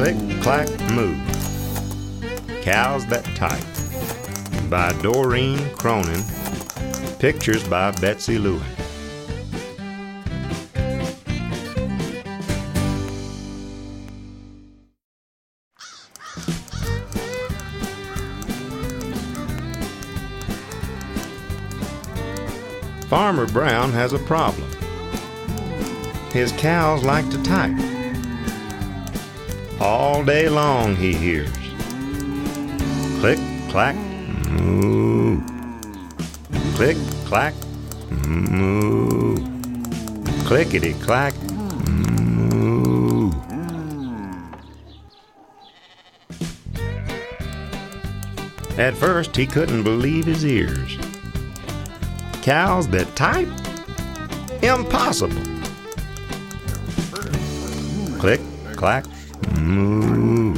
Click, clack, moo. Cows That Type by Doreen Cronin. Pictures by Betsy Lewin. Farmer Brown has a problem. His cows like to type. All day long he hears click, clack, moo. Click, clack, moo. Clickety clack, moo. At first, he couldn't believe his ears. Cows that type? Impossible. Click, clack, moo.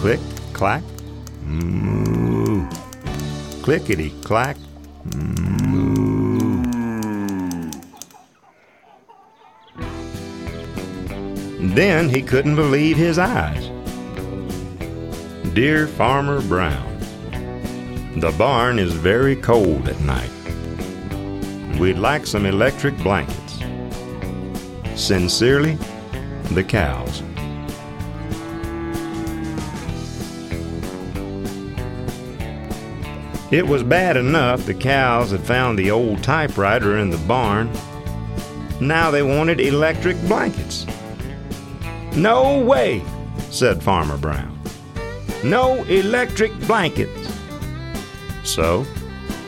Click, clack, moo. Clickety clack. Then he couldn't believe his eyes. Dear Farmer Brown, the barn is very cold at night. We'd like some electric blankets. Sincerely, the cows. It was bad enough the cows had found the old typewriter in the barn. Now they wanted electric blankets. No way, said Farmer Brown. No electric blankets. So,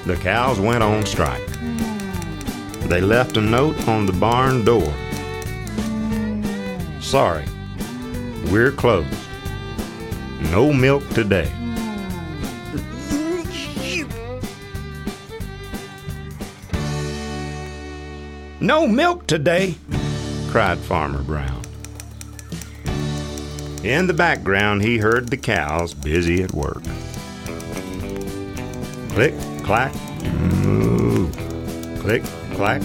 the cows went on strike. They left a note on the barn door. Sorry, we're closed. No milk today. No milk today, cried Farmer Brown. In the background, he heard the cows busy at work. Click, clack, moo. Click, clack,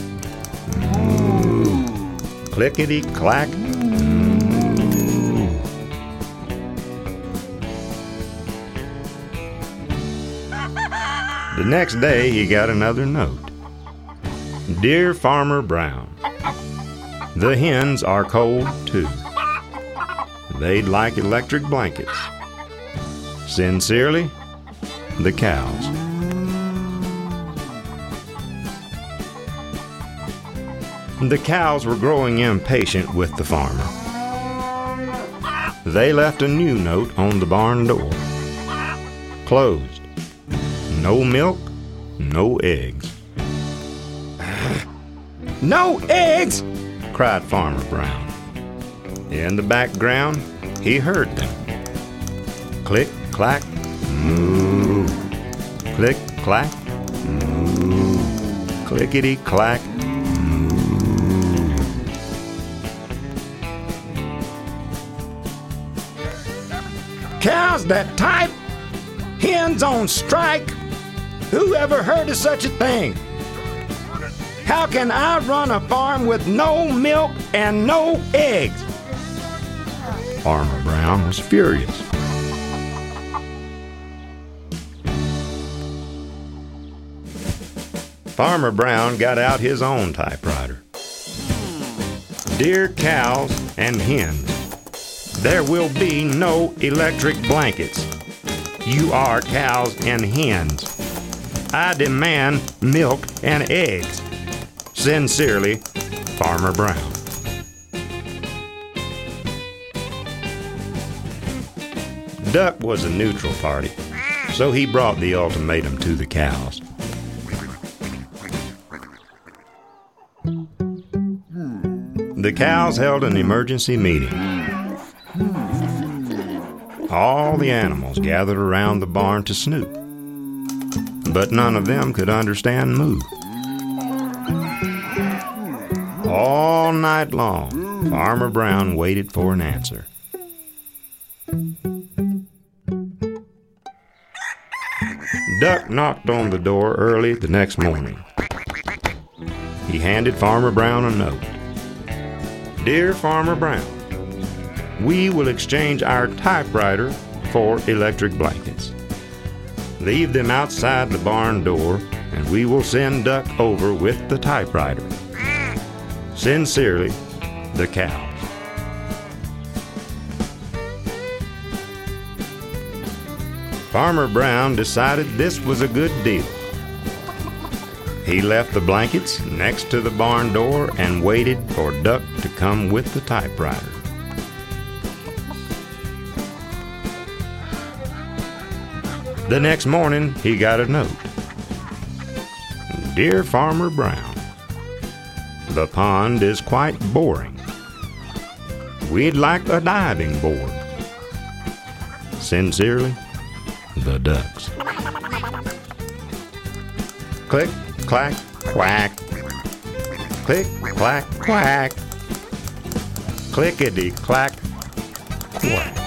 moo. Clickety, clack. The next day, he got another note. Dear Farmer Brown, the hens are cold too. They'd like electric blankets. Sincerely, the cows. The cows were growing impatient with the farmer. They left a new note on the barn door. Closed. No milk, no eggs. No eggs! cried Farmer Brown. In the background, he heard them. Click, clack, moo. Click, clack, moo. Clickety, clack. Cows that type? Hens on strike? Who ever heard of such a thing? How can I run a farm with no milk and no eggs? Farmer Brown was furious. Farmer Brown got out his own typewriter. Dear cows and hens, there will be no electric blankets. You are cows and hens. I demand milk and eggs. Sincerely, Farmer Brown. Duck was a neutral party, so he brought the ultimatum to the cows. The cows held an emergency meeting. All the animals gathered around the barn to snoop, but none of them could understand moo. All night long, Farmer Brown waited for an answer. Duck knocked on the door early the next morning. He handed Farmer Brown a note. Dear Farmer Brown, we will exchange our typewriter for electric blankets. Leave them outside the barn door, and we will send Duck over with the typewriter. Sincerely, the cows. Farmer Brown decided this was a good deal. He left the blankets next to the barn door and waited for Duck to come with the typewriter. The next morning, he got a note. Dear Farmer Brown, the pond is quite boring. We'd like a diving board. Sincerely, the ducks. Click, clack, quack. Click, clack, quack. Clickety, clack, quack.